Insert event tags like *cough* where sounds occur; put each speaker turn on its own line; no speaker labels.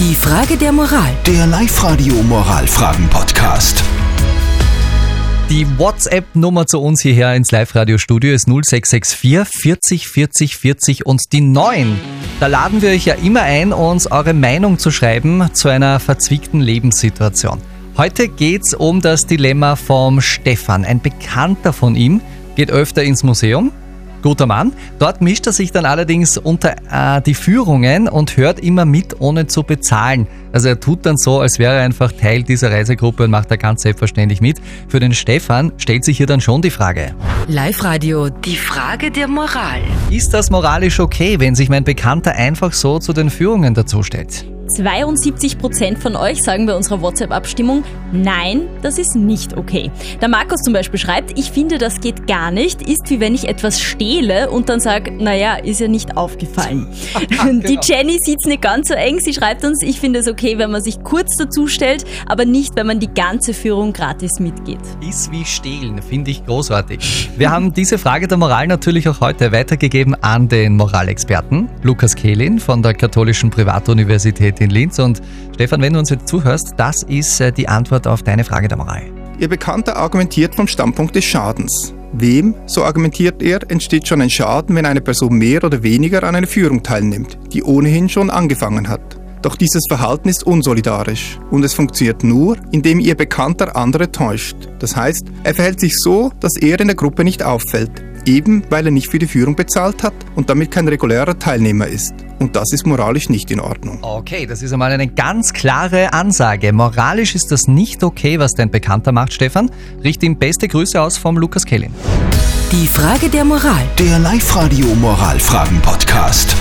Die Frage der Moral.
Der Live-Radio Moralfragen-Podcast.
Die WhatsApp-Nummer zu uns hierher ins Live-Radio-Studio ist 0664 40 40 40 und die 9. Da laden wir euch ja immer ein, uns eure Meinung zu schreiben zu einer verzwickten Lebenssituation. Heute geht's um das Dilemma vom Stefan. Ein Bekannter von ihm geht öfter ins Museum, guter Mann. Dort mischt er sich dann allerdings unter äh, die Führungen und hört immer mit, ohne zu bezahlen. Also er tut dann so, als wäre er einfach Teil dieser Reisegruppe und macht da ganz selbstverständlich mit. Für den Stefan stellt sich hier dann schon die Frage.
Live-Radio. Die Frage der Moral.
Ist das moralisch okay, wenn sich mein Bekannter einfach so zu den Führungen dazustellt?
72 Prozent von euch sagen bei unserer WhatsApp-Abstimmung, nein, das ist nicht okay. Der Markus zum Beispiel schreibt, ich finde, das geht gar nicht, ist wie wenn ich etwas stehle und dann sage, naja, ist ja nicht aufgefallen. *laughs* *laughs* Die Jenny sieht es nicht ganz so eng, sie schreibt uns, ich finde es okay, wenn man sich kurz dazu stellt, aber nicht, wenn man die ganze Führung gratis mitgeht.
Ist wie stehlen, finde ich großartig. Wir haben diese Frage der Moral natürlich auch heute weitergegeben an den Moralexperten Lukas Kehlin von der Katholischen Privatuniversität in Linz. Und Stefan, wenn du uns jetzt zuhörst, das ist äh, die Antwort auf deine Frage der Moral.
Ihr Bekannter argumentiert vom Standpunkt des Schadens. Wem, so argumentiert er, entsteht schon ein Schaden, wenn eine Person mehr oder weniger an einer Führung teilnimmt, die ohnehin schon angefangen hat. Doch dieses Verhalten ist unsolidarisch und es funktioniert nur, indem ihr Bekannter andere täuscht. Das heißt, er verhält sich so, dass er in der Gruppe nicht auffällt, eben weil er nicht für die Führung bezahlt hat und damit kein regulärer Teilnehmer ist. Und das ist moralisch nicht in Ordnung.
Okay, das ist einmal eine ganz klare Ansage. Moralisch ist das nicht okay, was dein Bekannter macht, Stefan. Richte ihm beste Grüße aus vom Lukas Kellin.
Die Frage der Moral.
Der Live-Radio Moralfragen-Podcast.